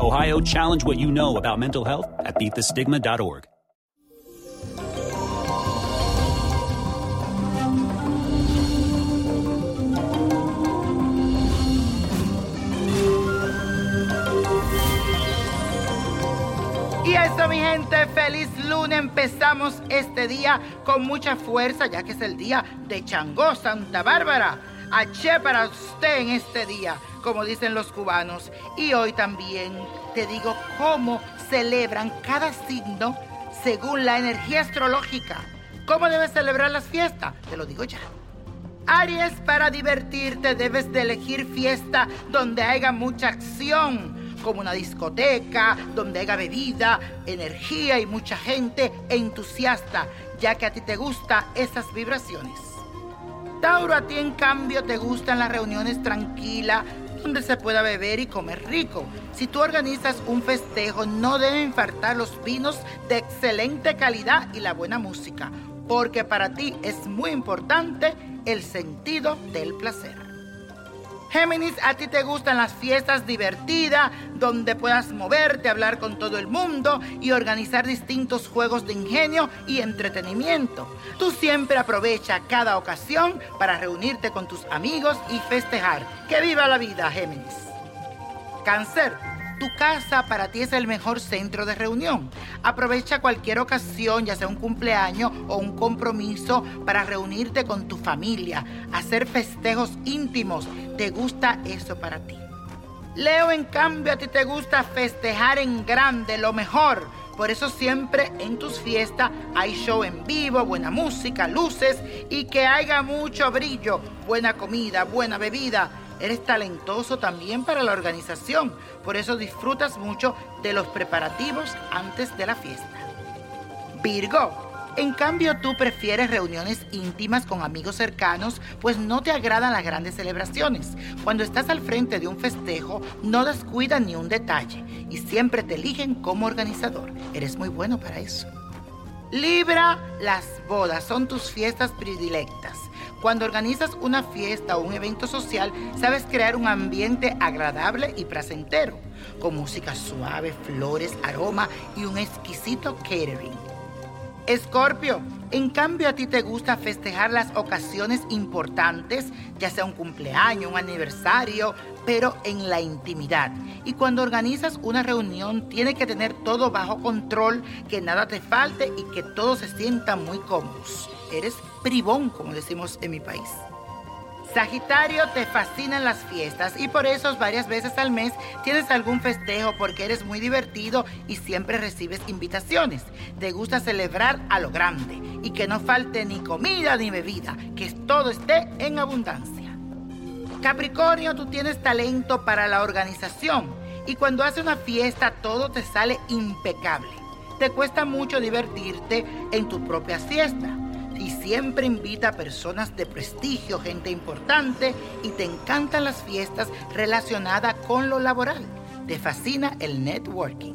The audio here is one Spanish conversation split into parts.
Ohio, challenge what you know about mental health at beatthestigma.org. Y eso, mi gente, feliz lunes. Empezamos este día con mucha fuerza, ya que es el día de Changó Santa Bárbara. Aché para usted en este día, como dicen los cubanos. Y hoy también te digo cómo celebran cada signo según la energía astrológica. ¿Cómo debes celebrar las fiestas? Te lo digo ya. Aries, para divertirte debes de elegir fiesta donde haya mucha acción, como una discoteca, donde haya bebida, energía y mucha gente entusiasta, ya que a ti te gustan esas vibraciones. Tauro, a ti en cambio te gustan las reuniones tranquilas, donde se pueda beber y comer rico. Si tú organizas un festejo, no deben faltar los vinos de excelente calidad y la buena música, porque para ti es muy importante el sentido del placer. Géminis, a ti te gustan las fiestas divertidas, donde puedas moverte, hablar con todo el mundo y organizar distintos juegos de ingenio y entretenimiento. Tú siempre aprovecha cada ocasión para reunirte con tus amigos y festejar. ¡Que viva la vida, Géminis! Cáncer, tu casa para ti es el mejor centro de reunión. Aprovecha cualquier ocasión, ya sea un cumpleaños o un compromiso, para reunirte con tu familia, hacer festejos íntimos. ¿Te gusta eso para ti? Leo, en cambio, a ti te gusta festejar en grande, lo mejor. Por eso siempre en tus fiestas hay show en vivo, buena música, luces y que haya mucho brillo, buena comida, buena bebida. Eres talentoso también para la organización, por eso disfrutas mucho de los preparativos antes de la fiesta. Virgo, en cambio tú prefieres reuniones íntimas con amigos cercanos, pues no te agradan las grandes celebraciones. Cuando estás al frente de un festejo, no descuidas ni un detalle y siempre te eligen como organizador. Eres muy bueno para eso. Libra, las bodas son tus fiestas predilectas. Cuando organizas una fiesta o un evento social, sabes crear un ambiente agradable y placentero, con música suave, flores, aroma y un exquisito catering. Escorpio, en cambio a ti te gusta festejar las ocasiones importantes, ya sea un cumpleaños, un aniversario, pero en la intimidad. Y cuando organizas una reunión, tiene que tener todo bajo control, que nada te falte y que todos se sientan muy cómodos. Eres bribón, como decimos en mi país. Sagitario, te fascinan las fiestas y por eso varias veces al mes tienes algún festejo porque eres muy divertido y siempre recibes invitaciones. Te gusta celebrar a lo grande y que no falte ni comida ni bebida, que todo esté en abundancia. Capricornio, tú tienes talento para la organización y cuando haces una fiesta todo te sale impecable. Te cuesta mucho divertirte en tu propia fiesta y siempre invita a personas de prestigio, gente importante y te encantan las fiestas relacionadas con lo laboral. Te fascina el networking.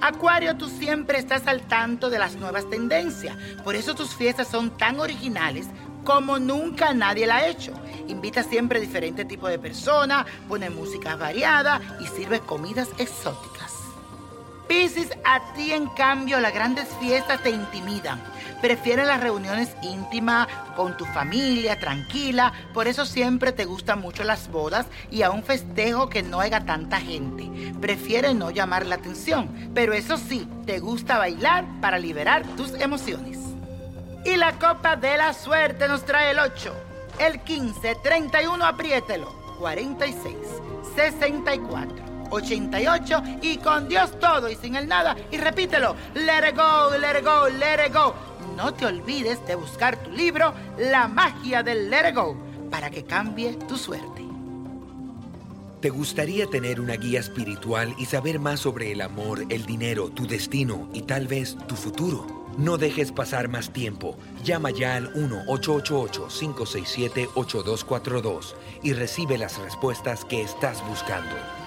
Acuario, tú siempre estás al tanto de las nuevas tendencias. Por eso tus fiestas son tan originales como nunca nadie la ha hecho. Invita siempre a diferentes tipos de personas, pone música variada y sirve comidas exóticas. Piscis, a ti en cambio las grandes fiestas te intimidan. Prefieres las reuniones íntimas con tu familia, tranquila. Por eso siempre te gustan mucho las bodas y a un festejo que no haya tanta gente. Prefieres no llamar la atención. Pero eso sí, te gusta bailar para liberar tus emociones. Y la copa de la suerte nos trae el 8, el 15, 31, apriételo, 46, 64. 88 y con Dios todo y sin el nada. Y repítelo, let it go, let it go, let it go. No te olvides de buscar tu libro, La magia del let it go, para que cambie tu suerte. ¿Te gustaría tener una guía espiritual y saber más sobre el amor, el dinero, tu destino y tal vez tu futuro? No dejes pasar más tiempo. Llama ya al 1-888-567-8242 y recibe las respuestas que estás buscando.